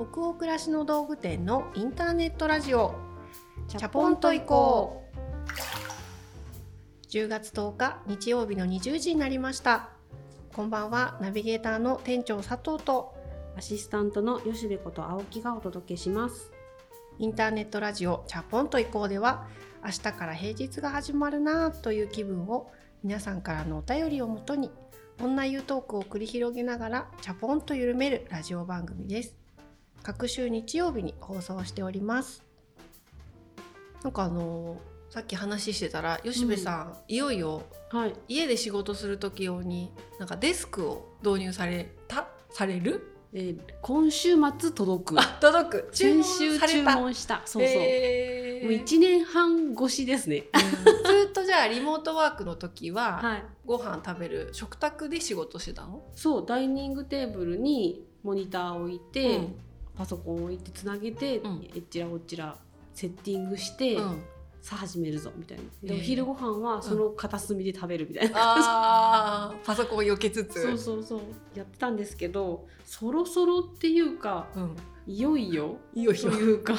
北欧暮らしの道具店のインターネットラジオ。チャポンと行こう。10月10日日曜日の20時になりました。こんばんはナビゲーターの店長佐藤とアシスタントの吉部こと青木がお届けします。インターネットラジオチャポンと行こうでは明日から平日が始まるなという気分を皆さんからのお便りをもとに女湯トークを繰り広げながらチャポンと緩めるラジオ番組です各週日曜日に放送しております。なんかあのー、さっき話してたら吉部さん、うん、いよいよ家で仕事する時用になんかデスクを導入された？される？えー、今週末届く。届く。先週注文した。そうそう、えー、もう1年半越しですね、うん、ずっとじゃあリモートワークの時は、はい、ご飯食べる食卓で仕事してたの？そうダイニングテーブルにモニターを置いて、うん、パソコンを置いてつなげて、うん、えっちらおっちらセッティングして、さあ始めるぞみたいな。で、お昼ご飯はその片隅で食べるみたいな、あパソコンを避けつつそうそうそう。やってたんですけどそろそろっていうか、うん、いよいよいよいよ。というか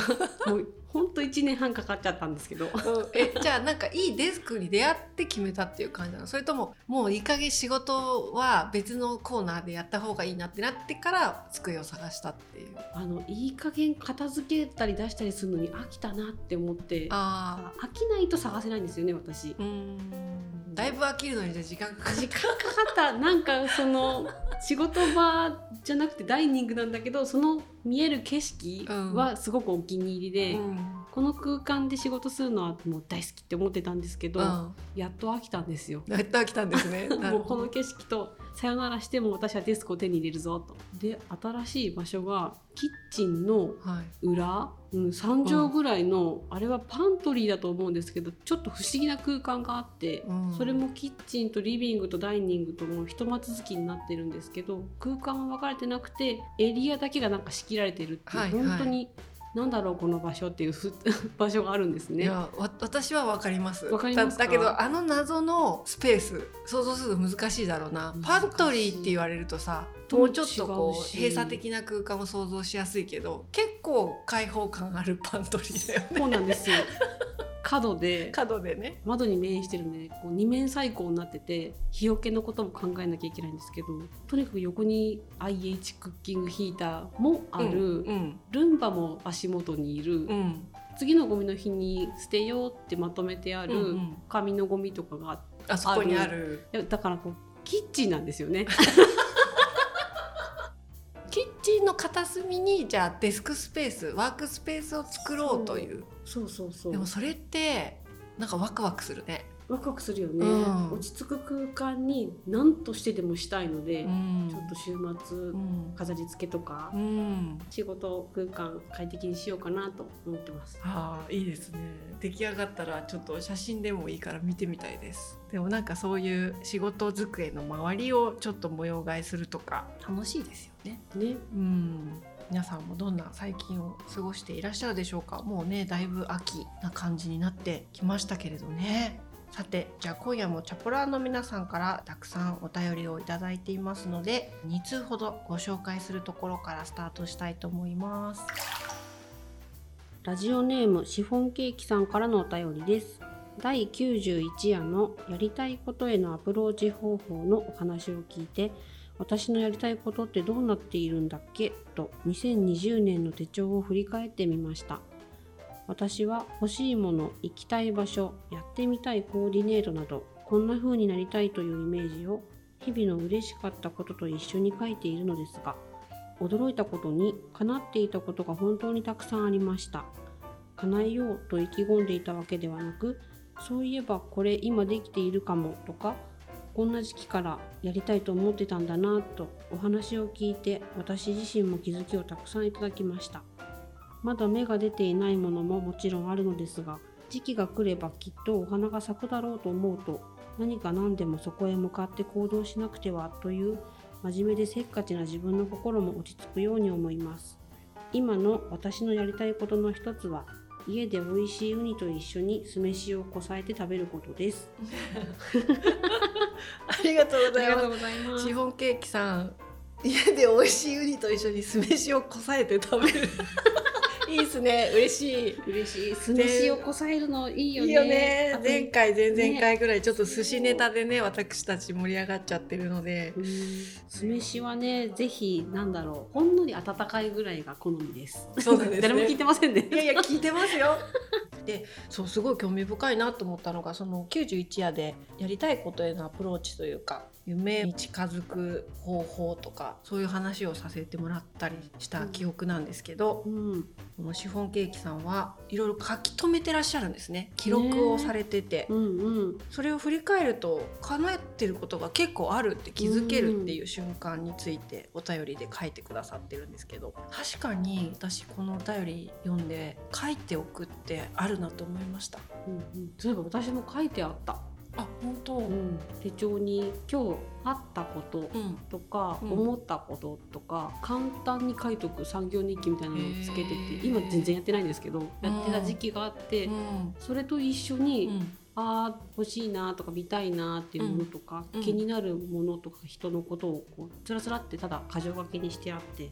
もう ほんと1年半かかっちゃったんですけど、うん、えじゃあなんかいいデスクに出会って決めたっていう感じなの？それとももういい加減仕事は別のコーナーでやった方がいいなってなってから机を探したっていう。あのいい加減片付けたり出したりするのに飽きたなって思って。あ飽きないと探せないんですよね私。うんだいぶ飽きるのに時間かかった。時間かかった。なんかその仕事場じゃなくてダイニングなんだけどその見える景色はすごくお気に入りで、うん、この空間で仕事するのはもう大好きって思ってたんですけど、うん、やっと飽きたんですよ。やっと飽きたんですね。もうこの景色とさよならしても私はデスクを手に入れるぞと。で新しい場所がキッチンの裏、はい、うん、3畳ぐらいの、うん、あれはパントリーだと思うんですけどちょっと不思議な空間があって、うん、それもキッチンとリビングとダイニングともひとま続きになってるんですけど空間は分かれてなくてエリアだけがなんか仕切られてるっていう、はいはい、本当になんだろうこの場所っていう 場所があるんですね。いや私はわかります。わかりますだけどあの謎のスペース想像すると難しいだろうな。パントリーって言われるとさ、もうちょっとこう閉鎖的な空間を想像しやすいけど、結構開放感あるパントリーだよね。そうなんですよ。角で角でね。窓に面してるんでこう二面採光になってて日よけのことも考えなきゃいけないんですけどとにかく横に IH クッキングヒーターもある、うんうん、ルンバも足元にいる、うん、次のゴミの日に捨てようってまとめてある紙のゴミとかがある、あそこにある。だからこうキッチンなんですよね。キッチンの片隅にじゃあデスクスペースワークスペースを作ろうという。そうそうそう。でもそれってなんかワクワクするね。ワクワクするよね、うん、落ち着く空間に何としてでもしたいので、うん、ちょっと週末、うん、飾り付けとか、仕事空間快適にしようかなと思ってます。ああいいですね。出来上がったらちょっと写真でもいいから見てみたいです。でもなんかそういう仕事机の周りをちょっと模様替えするとか。楽しいですよね。ね。うん。皆さんもどんな最近を過ごしていらっしゃるでしょうか。もうねだいぶ秋な感じになってきましたけれどね。さてじゃあ今夜もチャポラーの皆さんからたくさんお便りをいただいていますので2通ほどご紹介するところからスタートしたいと思います。ラジオネームシフォンケーキさんからのお便りです。第91夜のやりたいことへのアプローチ方法のお話を聞いて私のやりたいことってどうなっているんだっけ？と2020年の手帳を振り返ってみました私は欲しいもの、行きたい場所、やってみたいコーディネートなど、こんな風になりたいというイメージを日々の嬉しかったことと一緒に書いているのですが、驚いたことに叶っていたことが本当にたくさんありました。叶えようと意気込んでいたわけではなく、そういえばこれ今できているかもとか、こんな時期からやりたいと思ってたんだなとお話を聞いて私自身も気づきをたくさんいただきました。まだ芽が出ていないものももちろんあるのですが時期が来ればきっとお花が咲くだろうと思うと何か何でもそこへ向かって行動しなくてはという真面目でせっかちな自分の心も落ち着くように思います今の私のやりたいことの一つは家で美味しいウニと一緒に酢飯をこさえて食べることです。ありがとうございます。シフォンケーキさん家で美味しいウニと一緒に酢飯をこさえて食べるいいですね。嬉しい。嬉しい。酢飯をこさえるのいいよね。いいよね。前回前々回ぐらいちょっと寿司ネタでね私たち盛り上がっちゃってるので。うん。酢飯はねぜひなんだろう。ほんのり温かいぐらいが好みです。そうなんですね。誰も聞いてませんね。いやいや聞いてますよ。でそうすごい興味深いなと思ったのがその91夜でやりたいことへのアプローチというか夢に近づく方法とかそういう話をさせてもらったりした記憶なんですけど、うん。このシフォンケーキさんはいろいろ書き留めてらっしゃるんですね。記録をされてて、うんうん。それを振り返ると叶えてることが結構あるって気づけるっていう瞬間についてお便りで書いてくださってるんですけど。確かに。私このお便り読んで書いておくってあるなと思いました。うんうん。そういえば私も書いてあった、あ本当。うん、手帳に今日あったことうんとか、うん。思ったこととか簡単に書いとく産業日記みたいなのをつけてて今全然やってないんですけどやってた時期があって、うん。それと一緒に、うん。あー欲しいなとか見たいなっていうものとか、うん。気になるものとか人のことをこうつらつらってただ箇条書きにしてあって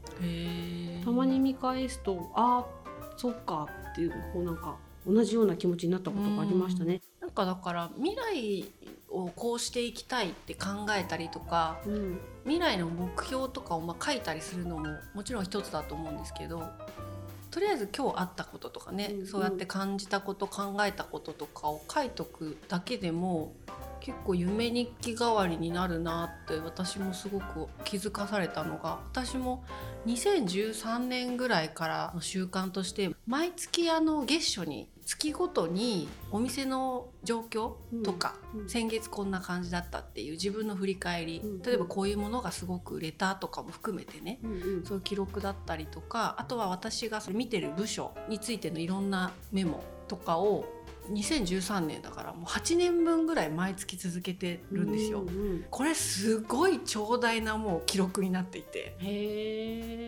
たまに見返すとあーそっかっていうこうなんか同じような気持ちになったことがありましたね。かだから未来をこうしていきたいって考えたりとかうん。未来の目標とかをまあ書いたりするのももちろん一つだと思うんですけどとりあえず今日あったこととかね、うんうん。そうやって感じたこと考えたこととかを書いとくだけでも結構夢日記代わりになるなって私もすごく気づかされたのが私も2013年ぐらいからの習慣として毎月あの月初に月ごとにお店の状況とか、うん先月こんな感じだったっていう自分の振り返り、うん例えばこういうものがすごく売れたとかも含めてねうんうん。そういう記録だったりとかあとは私がそれ見てる部署についてのいろんなメモとかを2013年だからもう8年分ぐらい毎月続けてるんですよ。うんうんこれすごい長大なもう記録になっていて。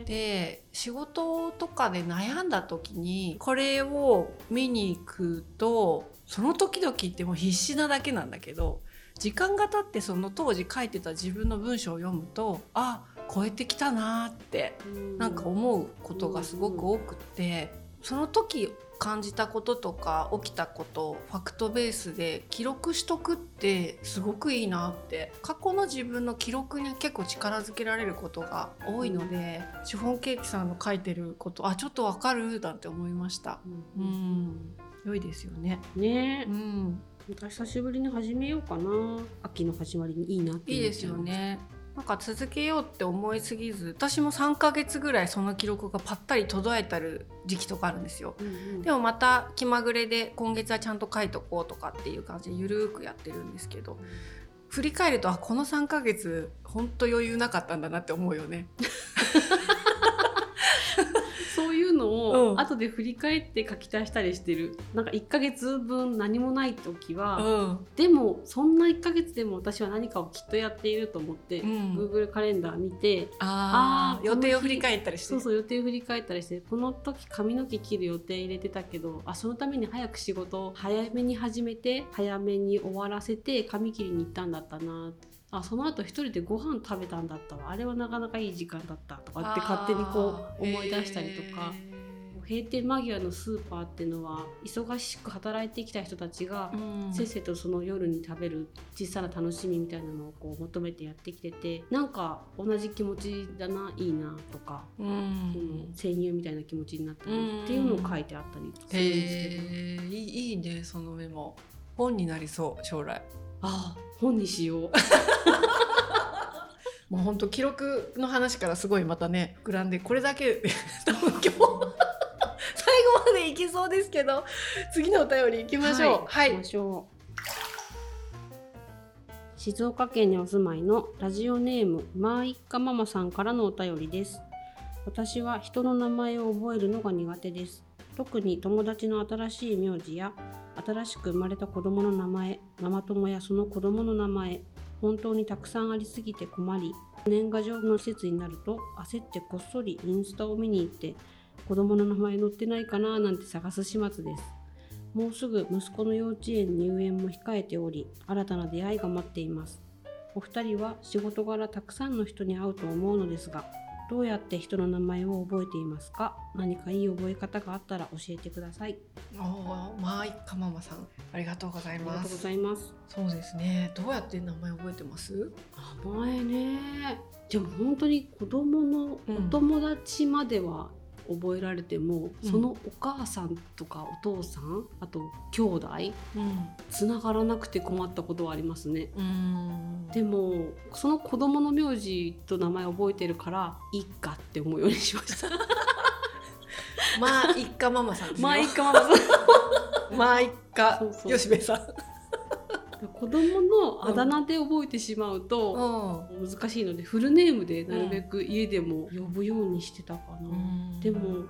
で仕事とかで悩んだ時にこれを見に行くとその時々ってもう必死なだけなんだけど時間が経ってその当時書いてた自分の文章を読むとあ超えてきたなーってなんか思うことがすごく多くってその時感じたこととか起きたことをファクトベースで記録しとくってすごくいいなって過去の自分の記録に結構力づけられることが多いので、シフォンケーキさんの書いてることあちょっとわかるなんて思いました。ううんん良いですよね。ねえ、うん、久しぶりに始めようかな。秋の始まりにいいなっていいですよ。ね。なんか続けようって思いすぎず私も3ヶ月ぐらいその記録がぱったり途絶えたる時期とかあるんですよ。うんうん、でもまた気まぐれで今月はちゃんと書いとこうとかっていう感じでゆるーくやってるんですけど振り返るとあこの3ヶ月ほんと余裕なかったんだなって思うよね。そういうのうん。を後で振り返って書き足したりしてる。なんか1ヶ月分何もない時は、うん。でもそんな1ヶ月でも私は何かをきっとやっていると思って、うん。Google カレンダー見てあーあー予定を振り返ったりして。そうそう予定を振り返ったりしてこの時髪の毛切る予定入れてたけどあそのために早く仕事を早めに始めて早めに終わらせて髪切りに行ったんだったなあその後一人でご飯食べたんだったわ。あれはなかなかいい時間だったとかって勝手にこう思い出したりとか。へ閉店間際のスーパーっていうのは忙しく働いてきた人たちがせっせとその夜に食べる小さな楽しみみたいなのをこう求めてやってきててなんか同じ気持ちだないいなとか、ううんん生乳みたいな気持ちになったりうんっていうのを書いてあったりするんですけど、へー。いいいいねそのメモ。本になりそう将来ああ本にしよう。もう本当記録の話からすごいまたね膨らんでこれだけで多分今日最後までいけそうですけど次のお便り行きましょう。はい、行きましょう。静岡県にお住まいのラジオネームまあいっかママさんからのお便りです。私は人の名前を覚えるのが苦手です。特に友達の新しい名字や新しく生まれた子供の名前ママ友やその子供の名前本当にたくさんありすぎて困り年賀状の施設になると焦ってこっそりインスタを見に行って子供の名前載ってないかななんて探す始末です。もうすぐ息子の幼稚園入園も控えており新たな出会いが待っています。お二人は仕事柄たくさんの人に会うと思うのですがどうやって人の名前を覚えていますか？何かいい覚え方があったら教えてください。おおまあいっかママさんありがとうございありがとうごますざいます。そうですね。どうやって名前覚えてます？名前ね。でも本当に子供のうん。お友達までは覚えられても、うん。そのお母さんとかお父さんあと兄弟うん。つながらなくて困ったことはありますね。うん。でもその子供の名字と名前覚えてるからいいかって思うようにしました。まあいっかママさんまあいいかママさん。まあいっかそうそう。吉部さん子供のあだ名で覚えてしまうと難しいのでフルネームでなるべく家でも呼ぶようにしてたかな、でも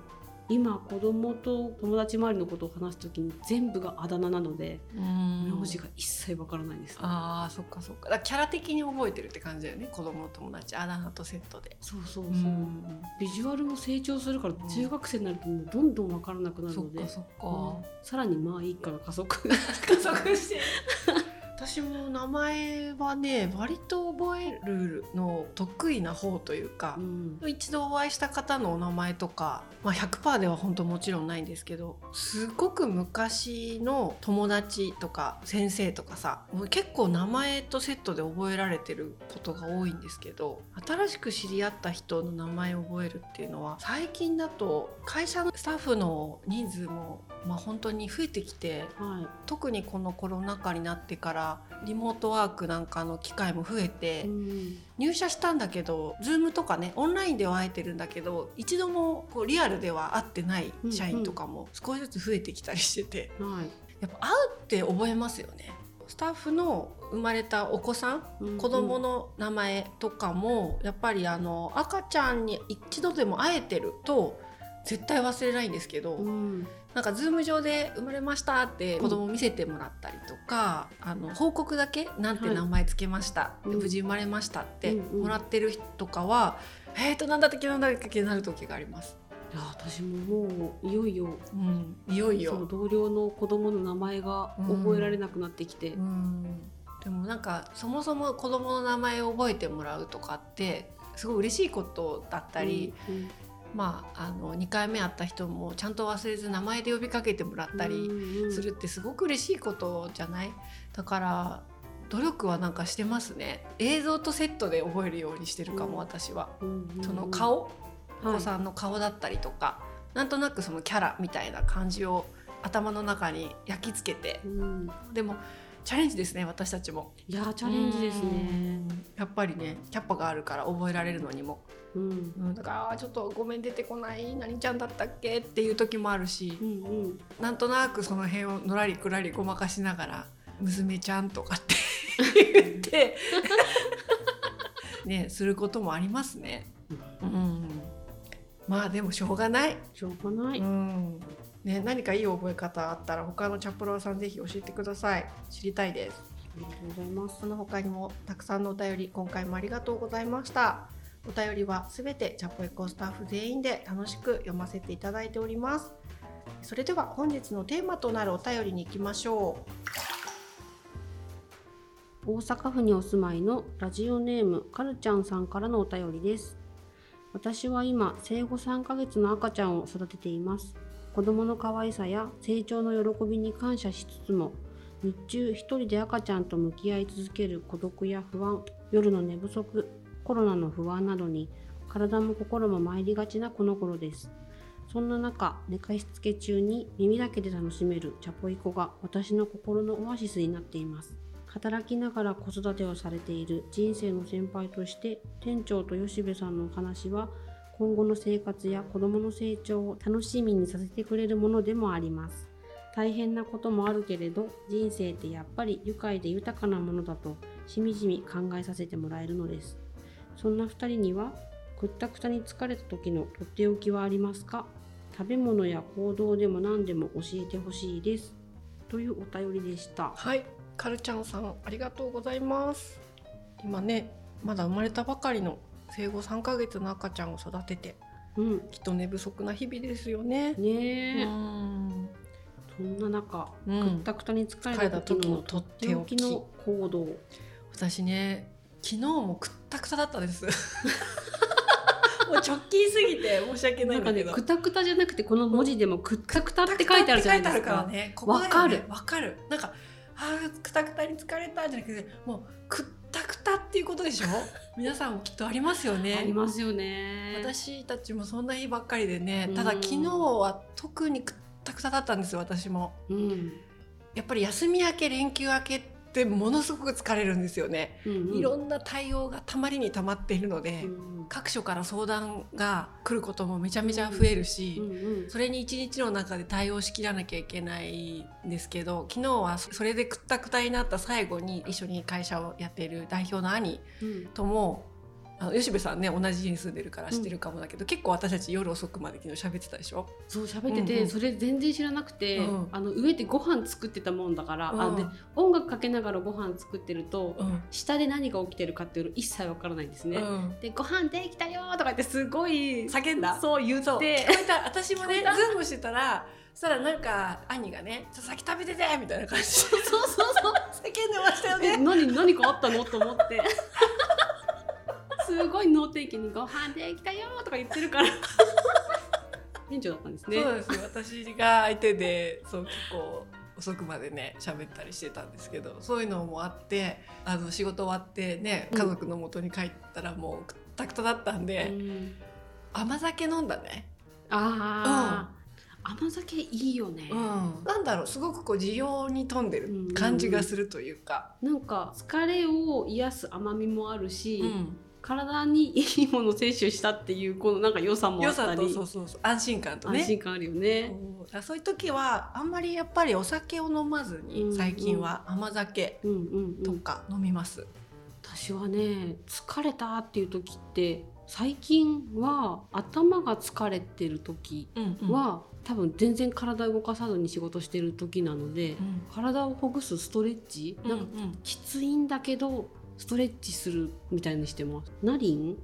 今子供と友達周りのことを話す時に全部があだ名なのでうん。名字が一切わからないです、ああそっかそっか。だからキャラ的に覚えてるって感じだよね。子供友達あだ名とセットで。そうそうそう、うん。ビジュアルも成長するからん中学生になるともうどんどんわからなくなるので、そっかそっうん。さらにまあいいから加速。加速して私も名前はね割と覚えるの得意な方というかう、ん。一度お会いした方のお名前とか、まあ、100%では本当もちろんないんですけどすごく昔の友達とか先生とかさもう結構名前とセットで覚えられてることが多いんですけど新しく知り合った人の名前を覚えるっていうのは最近だと会社のスタッフの人数も、まあ、本当に増えてきては特にこのコロナ禍になってからリモートワークなんかの機会も増えて、い、うん。入社したんだけど Zoom とかねオンラインでは会えてるんだけど一度もこうリアルでは会ってない社員とかも少しずつ増えてきたりしててはやっぱ会うって覚えますよね。スタッフの生まれたお子さんい、子供の名前とかもやっぱりあの赤ちゃんに一度でも会えてると絶対忘れないんですけど、うんなんかズーム上で生まれましたって子供見せてもらったりとか、あの報告だけなんて名前つけました、うん。無事生まれましたってうんうん。もらってる人とかは、えーとなんだっけなんだったっけなる時があります。いや私ももういよいようん、いよいよ。同僚の子供の名前が覚えられなくなってきて、うん、でもなんかそもそも子供の名前を覚えてもらうとかってすごい嬉しいことだったり、うんまああの2回目会った人もちゃんと忘れず名前で呼びかけてもらったり。するってすごく嬉しいことじゃない？だから努力はなんかしてますね。映像とセットで覚えるようにしてるかも、うん。私は。うんうんうん。その顔、おはい。子さんの顔だったりとか。なんとなくそのキャラみたいな感じを頭の中に焼き付けて。うん。でもチャレンジですね私たちもいやーチャレンジですね。うんやっぱりねキャッパがあるから覚えられるのにも、うんうん、だからちょっとごめん出てこない何ちゃんだったっけっていう時もあるしうんうんなんとなくその辺をのらりくらりごまかしながら「娘ちゃん」とかって 言ってねすることもありますね。うん、まあでもしょうがない。しょうがない。うんね、何かいい覚え方あったら他のチャプローさんぜひ教えてください。知りたいです。ありがとうございます。その他にもたくさんのお便り今回もありがとうございました。お便りはすべてチャポエコスタッフ全員で楽しく読ませていただいております。それでは本日のテーマとなるお便りに行きましょ大阪府にお住まいのラジオネームカルちゃんさんからのお便りです私は今生後3ヶ月の赤ちゃんを育てています子供の可愛さや成長の喜びに感謝しつつも日中一人で赤ちゃんと向き合い続ける孤独や不安夜の寝不足コロナの不安などに体も心も参りがちなこの頃です。そんな中寝かしつけ中に耳だけで楽しめるチャポイコが私の心のオアシスになっています。働きながら子育てをされている人生の先輩として店長と吉部さんのお話は今後の生活や子供の成長を楽しみにさせてくれるものでもあります。大変なこともあるけれど人生ってやっぱり愉快で豊かなものだとしみじみ考えさせてもらえるのです。そんな2人にはくったくたに疲れた時のとっておきはありますか？食べ物や行動でも何でも教えてほしいです。というお便りでした。はい、カルちゃんさんありがとうございます。今ねまだ生まれたばかりの生後3ヶ月の赤ちゃんを育ててうん、きっと寝不足な日々ですよね。ねえ、うんそんな中、うん。くったくたに疲れた時のとっておき。の行動。私ね昨日もくったくただったです。もう直近すぎて申し訳なないんかねんだけどくたくたじゃなくてこの文字でもくったくたって書いてあるじゃないですか。くたくたって書いてあるからねかる。わかる。なんかあーくたくたに疲れたじゃなくてもうくったくたっていうことでしょ？皆さんもきっとありますよね。ありますよね。私たちもそんな日ばっかりでねうん。ただ昨日は特にくったくただったんですよ私も。うん。やっぱり休み明け連休明けってものすごく疲れるんですよね、うんうん。いろんな対応がたまりにたまっているので、うん各所から相談が来ることもめちゃめちゃ増えるし、うんうんそれに一日の中で対応しきらなきゃいけないんですけど昨日はそれでくったくたになった最後に一緒に会社をやっている代表の兄うん。ともあの吉部さんね同じ家に住んでるから知ってるかもだけど、結構私たち夜遅くまで昨日喋ってたでしょ？そう喋ってて、うんうん。それ全然知らなくて、うん。あの上でご飯作ってたもんだから、あうん。で音楽かけながらご飯作ってると、うん。下で何が起きてるかっていうの一切わからないんですね。うん。でご飯できたよとか言ってすごい叫んだ？そう言って私もね ズームしてたらそしたらなんか兄がね「ちょっと先食べてて!」みたいな感じでそうそうそう。叫んでましたよえね。何何かあったの？と思ってすごい能天気に「ご飯できたよ」とか言ってるから。店長だったんですね。そうです。よ私が相手でそう結構遅くまでね喋ったりしてたんですけどそういうのもあってあの仕事終わってねうん。家族の元に帰ったらもうくったくただったんうで、ん。甘酒飲んだね、ああ、甘酒いいよね、なんだろうすごくこう需要に富んでる感じがするというか、なんか疲れを癒す甘みもあるし、うん体にいいものを摂取したっていうこのなんか良さもあ良ったり。そうそうそう。安心感とね。安心感あるよね。そう。だからそういう時はあんまりやっぱりお酒を飲まずうんに最近は甘酒うんうんうん、とか飲みます。私はね疲れたっていう時って最近は頭が疲れてる時うんは、多分全然体動かさずに仕事してる時なので、うん。体をほぐすストレッチ、なんかきついんだけどストレッチするみたいにしてます。ナリン？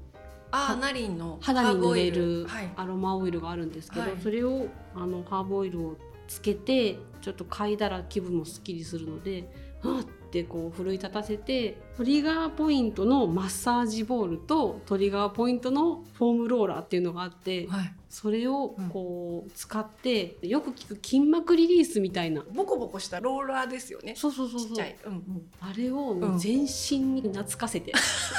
あーナリンの肌に塗れるル。はい、アロマオイルがあるんですけど、はい。それをあのハーブオイルをつけてちょっと嗅いだら気分もすっきりするのではあってこう奮い立たせてトリガーポイントのマッサージボールとトリガーポイントのフォームローラーっていうのがあってはい、それをこう使ってよく聞く筋膜リリースみたいなボコボコしたローラーですよね。そうそうそうそう。うんうん。あれをうん全身に懐かせて、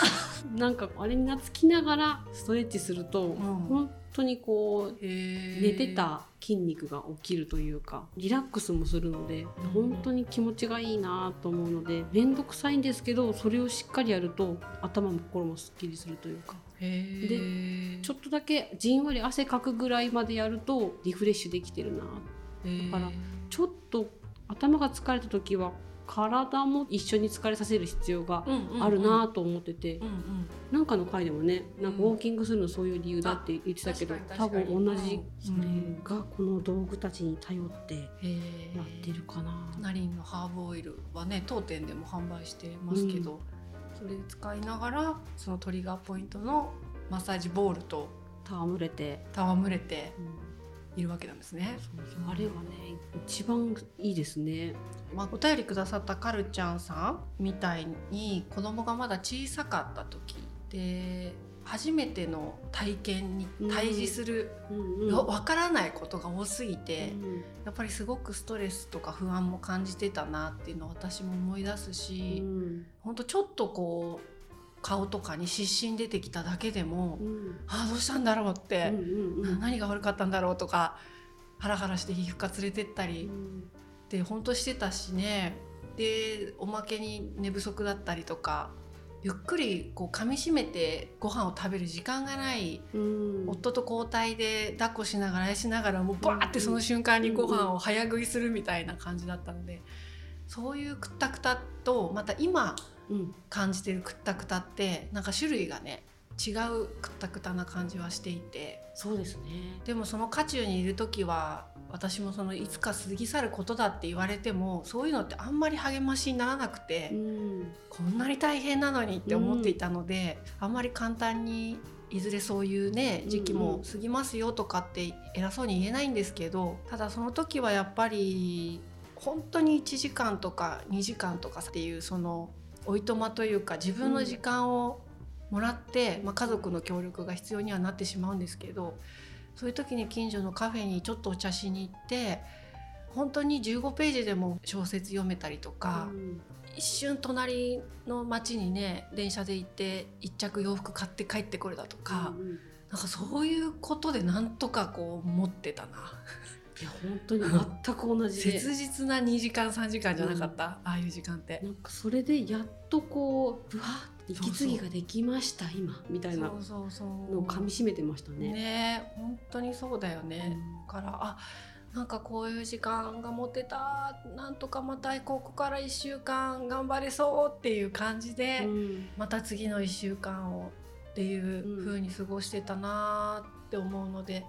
なんかあれに懐きながらストレッチすると、ん本当にこうへ寝てた筋肉が起きるというかリラックスもするので本当に気持ちがいいなと思うので面倒くさいんですけどそれをしっかりやると頭も心もすっきりするというか。へえ。ちょっとだけじんわり汗かくぐらいまでやるとリフレッシュできてるな。だからちょっと頭が疲れた時は体も一緒に疲れさせる必要があるなと思ってて、うんうん。なんかの回でもねなんかウォーキングするのそういう理由だって言ってたけど、多分同じそれうん。がこの道具たちに頼って。やってるかな。ナリンのハーブオイルはね当店でも販売してますけど、それ使いながらそのトリガーポイントのマッサージボールと戯れて、戯れてうんいるわけなんですね。そうそう。あれはね一番いいですね。まあ、お便りくださったカルちゃんさんみたいに子供がまだ小さかった時で初めての体験に対峙する、うんうん。わわからないことが多すぎうて、ん。やっぱりすごくストレスとか不安も感じてたなっていうのを私も思い出すうし、ん。ほんとちょっとこう顔とかに湿疹出てきただけでも、うん。ああどうしたんだろうって、うんな何が悪かったんだろうとかハラハラして皮膚科連れてったりって本当してたしね。でおまけに寝不足だったりとかゆっくりこう噛みしめてご飯を食べる時間がないうん。夫と交代で抱っこしながらあやしながらもうバーってその瞬間にご飯を早食いするみたいな感じだったのでそういうくったくたとまた今うん。感じてるくったくたってなんか種類がね違うくったくたな感じはしていて。そうですね。でもその渦中にいる時は私もそのいつか過ぎ去ることだって言われてもそういうのってあんまり励ましにならなくて、うん。こんなに大変なのにって思っていたので、あんまり簡単にいずれそういうね時期も過ぎますよとかって偉そうに言えないんですけどただその時はやっぱり本当に1時間とか2時間とかっていうそのおいとまというか自分の時間をもらって、まあ、家族の協力が必要にはなってしまうんですけどそういう時に近所のカフェにちょっとお茶しに行って本当に15ページでも小説読めたりとか、うん。一瞬隣の町にね電車で行って一着洋服買って帰ってこれだとか、うんうん。なんかそういうことでなんとかこう持ってたな。いや本当に全く同じ。で 切実な2時間3時間じゃなかった、ああいう時間って。なんかそれでやっとこうぶわーって息継ぎができました今みたいな。そうそうそう。のを噛み締めてましたね。ね本当にそうだよね、うん。だからあなんかこういう時間が持てたなんとかまたここから1週間頑張れそうっていう感じで、うん。また次の1週間をっていう風に過ごしてたなって思うので、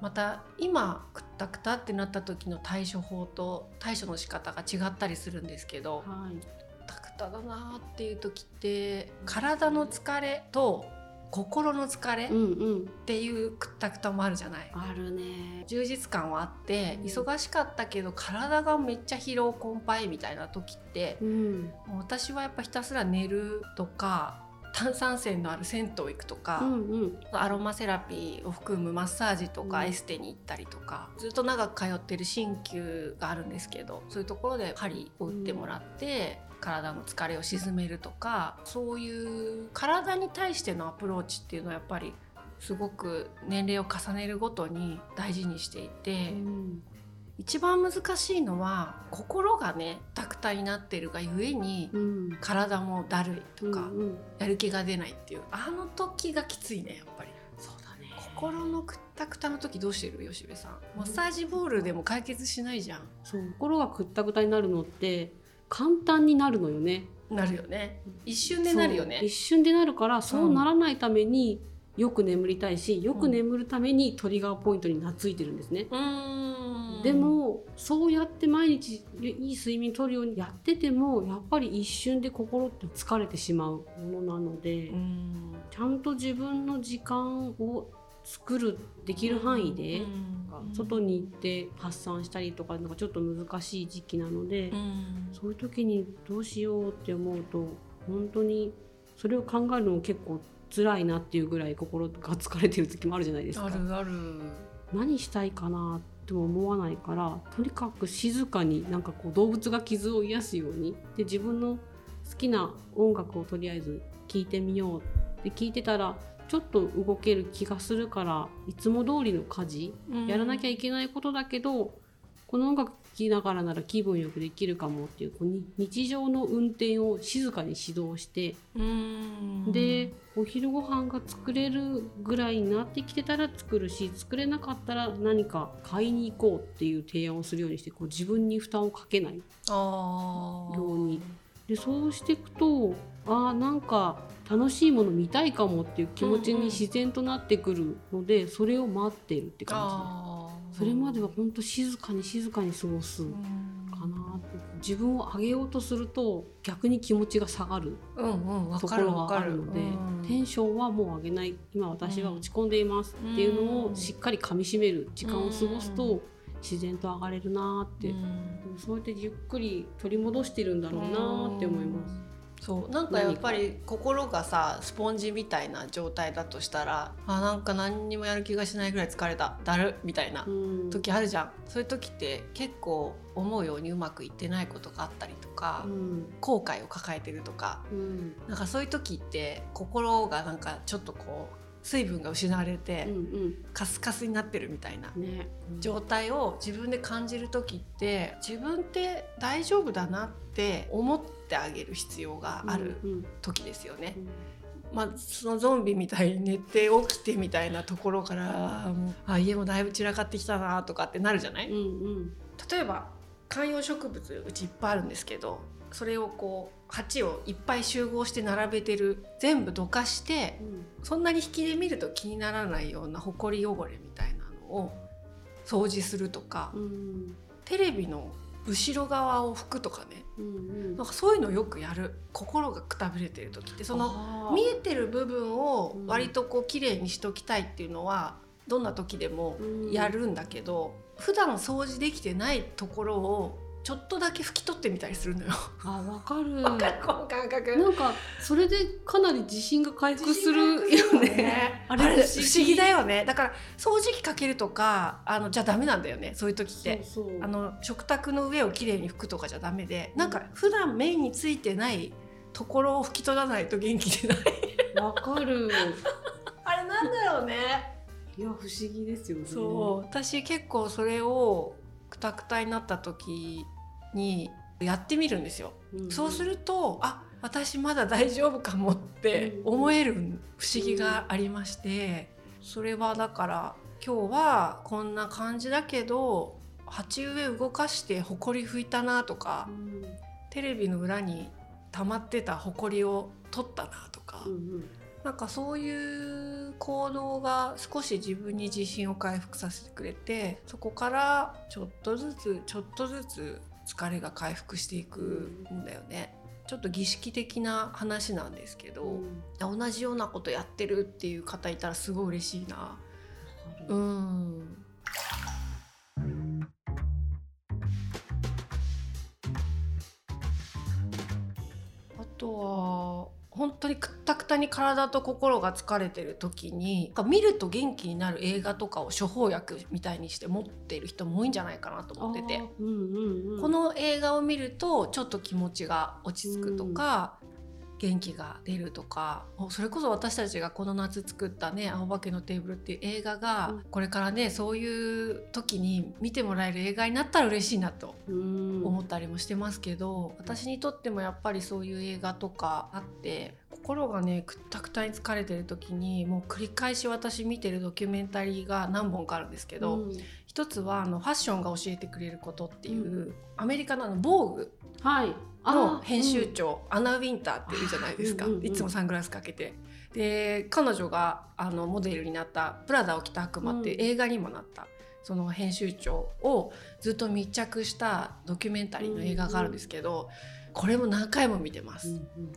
また今くったくたってなった時の対処法と対処の仕方が違ったりするんですけど、はいくたくただなっていう時って体の疲れと心の疲れっうんうんていうくったくたもあるじゃない。あるね。充実感はあってうん忙しかったけど体がめっちゃ疲労困憊みたいな時ってうん私はやっぱひたすら寝るとか炭酸泉のある銭湯行くとか、うんうん。アロマセラピーを含むマッサージとかうん。エステに行ったりとか、ずっと長く通ってる鍼灸があるんですけどそういうところで針を打ってもらって、体の疲れを鎮めるとかそういう体に対してのアプローチっていうのはやっぱりすごく年齢を重ねるごとに大事にしていて、うん一番難しいのは心がねタクタになってるがゆえにうん。体もだるいとか、うんうん。やる気が出ないっていう。あの時がきついねやっぱり。そうだね。心のくったくたの時どうしてる？吉部さん。マッサージボールでも解決しないじゃん。そう。心がくったくたになるのって簡単になるのよね。なるよね。一瞬でなるよね。一瞬でなるからそうならないためによく眠りたいし、よく眠るためにトリガーポイントに懐いてるんですね。でもそうやって毎日いい睡眠とるようにやっててもやっぱり一瞬で心って疲れてしまうものなので、うん。ちゃんと自分の時間を作るできる範囲で、うん。外に行って発散したりとかなんかちょっと難しい時期なので、うん。そういう時にどうしようって思うと本当にそれを考えるのも結構辛いなっていうぐらい心が疲れてる時もあるじゃないですか。あるある。何したいかなっても思わないからとにかく静かになんかこう動物が傷を癒すように。で自分の好きな音楽をとりあえず聴いてみようって。聞いてたらちょっと動ける気がするからいつも通りの家事。やらなきゃいけないことだけど、この音楽聴きながらなら気分よくできるかもっていうこうに日常の運転を静かに指導して、うん。でお昼ご飯が作れるぐらいになってきてたら作るし作れなかったら何か買いに行こうっていう提案をするようにしてこう自分に負担をかけないように。でそうしていくとあーなんか楽しいもの見たいかもっていう気持ちに自然となってくるので、それを待ってるって感じ。それまでは本当静かに静かに過ごすうん。かな自分を上げようとすると逆に気持ちが下がるとかころがあるのでうん。テンションはもう上げない今私は落ち込んでいますっていうのをしっかり噛みしめる時間を過ごすうと自然と上がれるなーって、うん。そうやってゆっくり取り戻してるんだろうなーって思います。そうなんかやっぱり心がさスポンジみたいな状態だとしたらあなんか何にもやる気がしないぐらい疲れただるみたいなうん。時あるじゃん。そういう時って結構思うようにうまくいってないことがあったりとか、うん。後悔を抱えてるとか。うん。なんかそういう時って心がなんかちょっとこう水分が失われて、うんカスカスになってるみたいな状態を自分で感じる時って自分って大丈夫だなって思ってあげる必要があるうん時ですよね。まあ、そのゾンビみたいに寝て起きてみたいなところからあ家もだいぶ散らかってきたなとかってなるじゃない、うんうん。例えば観葉植物うちいっぱいあるんですけどそれをこう鉢をいっぱい集合して並べてる全部どかしてそんなに引きで見ると気にならないようなほこり汚れみたいなのを掃除するとか、うんうん。テレビの後ろ側を拭くとかね。うんうん。なんかそういうのよくやる。心がくたびれてる時って。その見えてる部分を割とこう綺麗にしときたいっていうのはどんな時でもやるんだけど、普段掃除できてないところをちょっとだけ拭き取ってみたりするのよ。あわかるわかるこの感覚。なんかそれでかなり自信が回復するよね。あれ不思議だよね。だから掃除機かけるとかあのじゃダメなんだよね。そういう時って。そうそうあの食卓の上をきれいに拭くとかじゃダメで、なんか普段目についてないところを拭き取らないと元気出ない。わかる。あれなんだろうね。いや不思議ですよね。そう私結構それをくたくたになった時にやってみるんですよ。うんそうするとあ私まだ大丈夫かもって思える不思議がありましてそれはだから今日はこんな感じだけど鉢植え動かしてほこり拭いたなとかうん。テレビの裏に溜まってたほこりを取ったなとか、うんうん。なんかそういう行動が少し自分に自信を回復させてくれてそこからちょっとずつちょっとずつ疲れが回復していくんだよね。ちょっと儀式的な話なんですけど、うん同じようなことやってるっていう方いたらすごい嬉しいな。うるん。あとは本当にくったくたに体と心が疲れてる時になんか見ると元気になる映画とかを処方薬みたいにして持ってる人も多いんじゃないかなと思ってて。うんうんうん、この映画を見るとちょっと気持ちが落ち着くとか、元気が出るとかもうそれこそ私たちがこの夏作ったね「青化けのテーブル」っていう映画が、うん。これからねそういう時に見てもらえる映画になったら嬉しいなとうん。思ったりもしてますけど、私にとってもやっぱりそういう映画とかあって心がねくったくたに疲れてる時にもう繰り返し私見てるドキュメンタリーが何本かあるんですけど、うん。一つはあのファッションが教えてくれることっていう、アメリカのあの防具はいの編集うん。長、アナ・ウィンターっているじゃないですか、うんうんうんいつもサングラスかけて。で彼女があのモデルになった「プラダを着た悪魔」っていう映画にもなった、その編集長をずっと密着したドキュメンタリーの映画があるんですけど、これも何回も見てます。うんうん。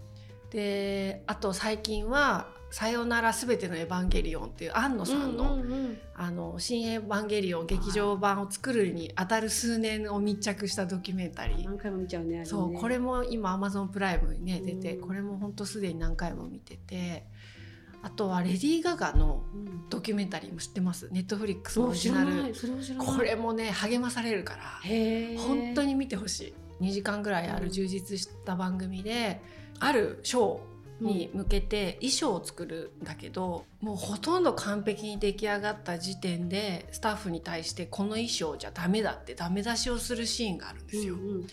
であと最近は「さよならすべてのエヴァンゲリオン」っていう庵野さんの、うんうんうん。あの新エヴァンゲリオン劇場版を作るにあたる数年を密着したドキュメンタリー。何回も見ちゃうねね。そうこれも今アマゾンプライムにね出てうんこれも本当すでに何回も見てて。あとはレディー・ガガのうん。ドキュメンタリーも知ってます？ネットフリックスのオリジナル。これもね励まされるから本当に見てほしい。2時間ぐらいある充実した番組であるショーに向けて衣装を作るんだけど、もうほとんど完璧に出来上がった時点でスタッフに対してこの衣装じゃダメだってダメ出しをするシーンがあるんですよ。うんうん。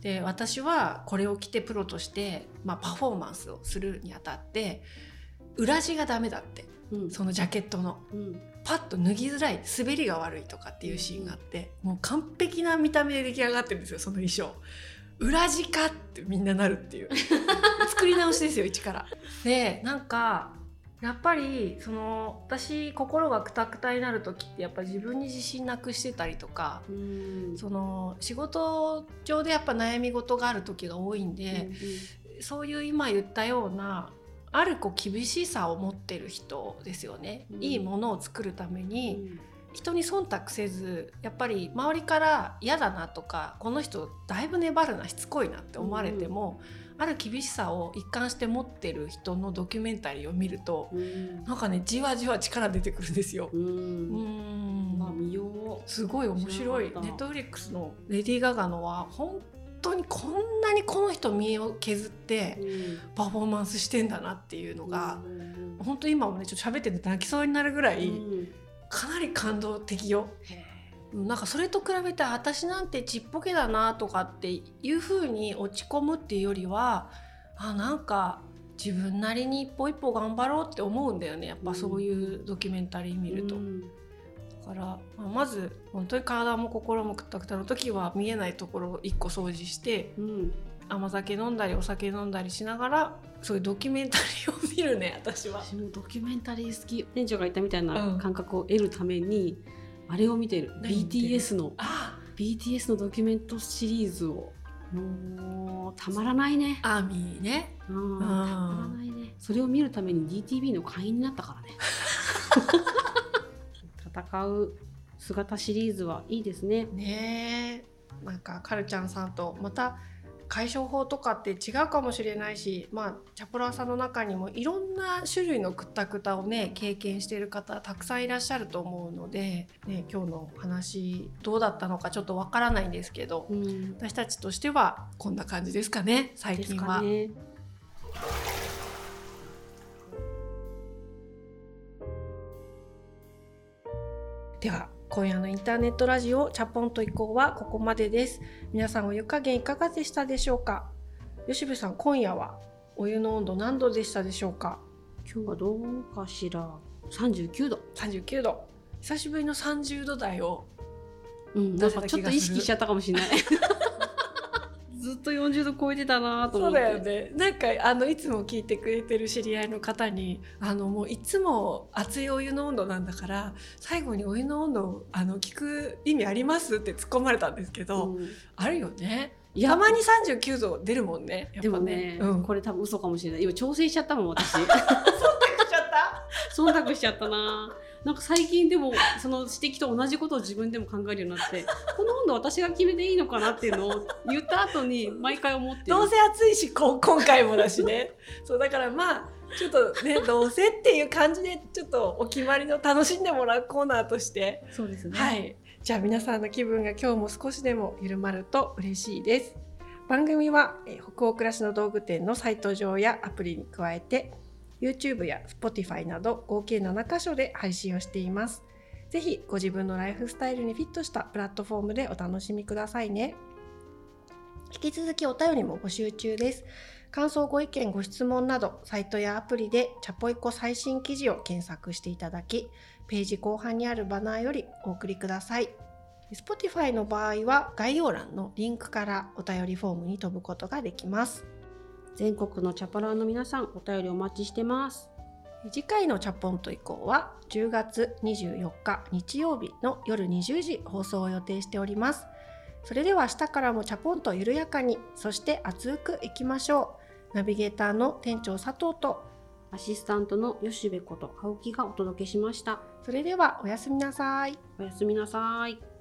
で私はこれを着てプロとして、まあ、パフォーマンスをするにあたって裏地がダメだってうん。そのジャケットの。うん。パッと脱ぎづらい滑りが悪いとかっていうシーンがあって、もう完璧な見た目で出来上がってるんですよその衣装。裏地かってみんななるっていう。作り直しですよ一から。でなんかやっぱりその私心がくたくたになる時ってやっぱ自分に自信なくしてたりとかうん。その仕事上でやっぱ悩み事がある時が多いんで、そういう今言ったようなあるこう厳しさを持ってる人ですよね、うん。いいものを作るためうにん人に忖度せずやっぱり周りから嫌だなとかこの人だいぶ粘るなしつこいなって思われても、ある厳しさを一貫して持ってる人のドキュメンタリーを見るとうん。なんかねじわじわ力出てくるんですよ。ううん。んまあ見よすごい面白い。ネットフリックスのレディー・ガガのは本当にこんなにこの人身を削ってううん。パフォーマンスしてんだなっていうのが、うんうん。本当今もねちょっと喋ってて泣きそうになるぐらい、うんかなり感動的よ。なんかそれと比べて私なんてちっぽけだなとかっていう風に落ち込むっていうよりはあなんか自分なりに一歩一歩頑張ろうって思うんだよね。やっぱそういうドキュメンタリー見ーると。うん。だから、まあまず本当に体も心もくったくたの時は見えないところを一個掃除してうん甘酒飲んだりお酒飲んだりしながらそういうドキュメンタリーを見るね私は。私もドキュメンタリー好き。店長が言ったみたいなうん。感覚を得るために、あれを見てる。BTS の。あ。BTS のドキュメントシリーズを。もうたまらないね、アーミーね。うん、ん。たまらないね。それを見るために DTV の会員になったからね。戦う姿シリーズはいいですね。ねえ。なんかカルちゃんさんとまた解消法とかって違うかもしれないし、まあ、チャプラーさんの中にもいろんな種類のくったくたをね経験している方たくさんいらっしゃると思うので、ね、今日の話どうだったのかちょっとわからないんですけど、うん、私たちとしてはこんな感じですかね最近は。ね、では今夜のインターネットラジオチャポンと移行はここまでです。皆さんお湯加減いかがでしたでしょうか？吉部さん今夜はお湯の温度何度でしたでしょうか？今日はどうかしら？39度。39度。久しぶりの30度台をうんなんかちょっと意識しちゃったかもしれない ずっと40度超えてたなと思ってそうだよねなんかあのいつも聞いてくれてる知り合いの方にあのもういつも熱いお湯の温度なんだから最後にお湯の温度あの聞く意味ありますって突っ込まれたんですけど、うん、あるよねたまに39度出るもんね。ねでもね、うん、これ多分嘘かもしれない。今調整しちゃったもん、私。忖度しちゃった？忖度しちゃったな。なんか最近でもその指摘と同じことを自分でも考えるようになってこの温度私が決めていいのかなっていうのを言った後に毎回思ってどうせ暑いしこ今回もだしね。そうだからまあちょっとねどうせっていう感じでちょっとお決まりの楽しんでもらうコーナーとして。そうですね。はい。じゃあ皆さんの気分が今日も少しでも緩まると嬉しいです。番組は北欧暮らしの道具店のサイト上やアプリに加えて YouTube や Spotify など合計7箇所で配信をしています。ぜひご自分のライフスタイルにフィットしたプラットフォームでお楽しみくださいね。引き続きお便りも募集中です。感想、ご意見、ご質問など、サイトやアプリでチャポイコ最新記事を検索していただき、ページ後半にあるバナーよりお送りください。Spotify の場合は概要欄のリンクからお便りフォームに飛ぶことができます。全国のチャパラーの皆さんお便りお待ちしてます。次回のチャポンと以降は10月24日日曜日の夜20時放送を予定しております。それでは明日からもチャポンと緩やかにそして熱くいきましょう。ナビゲーターの店長佐藤とアシスタントの吉部こと青木がお届けしました。それではおやすみなさい。おやすみなさい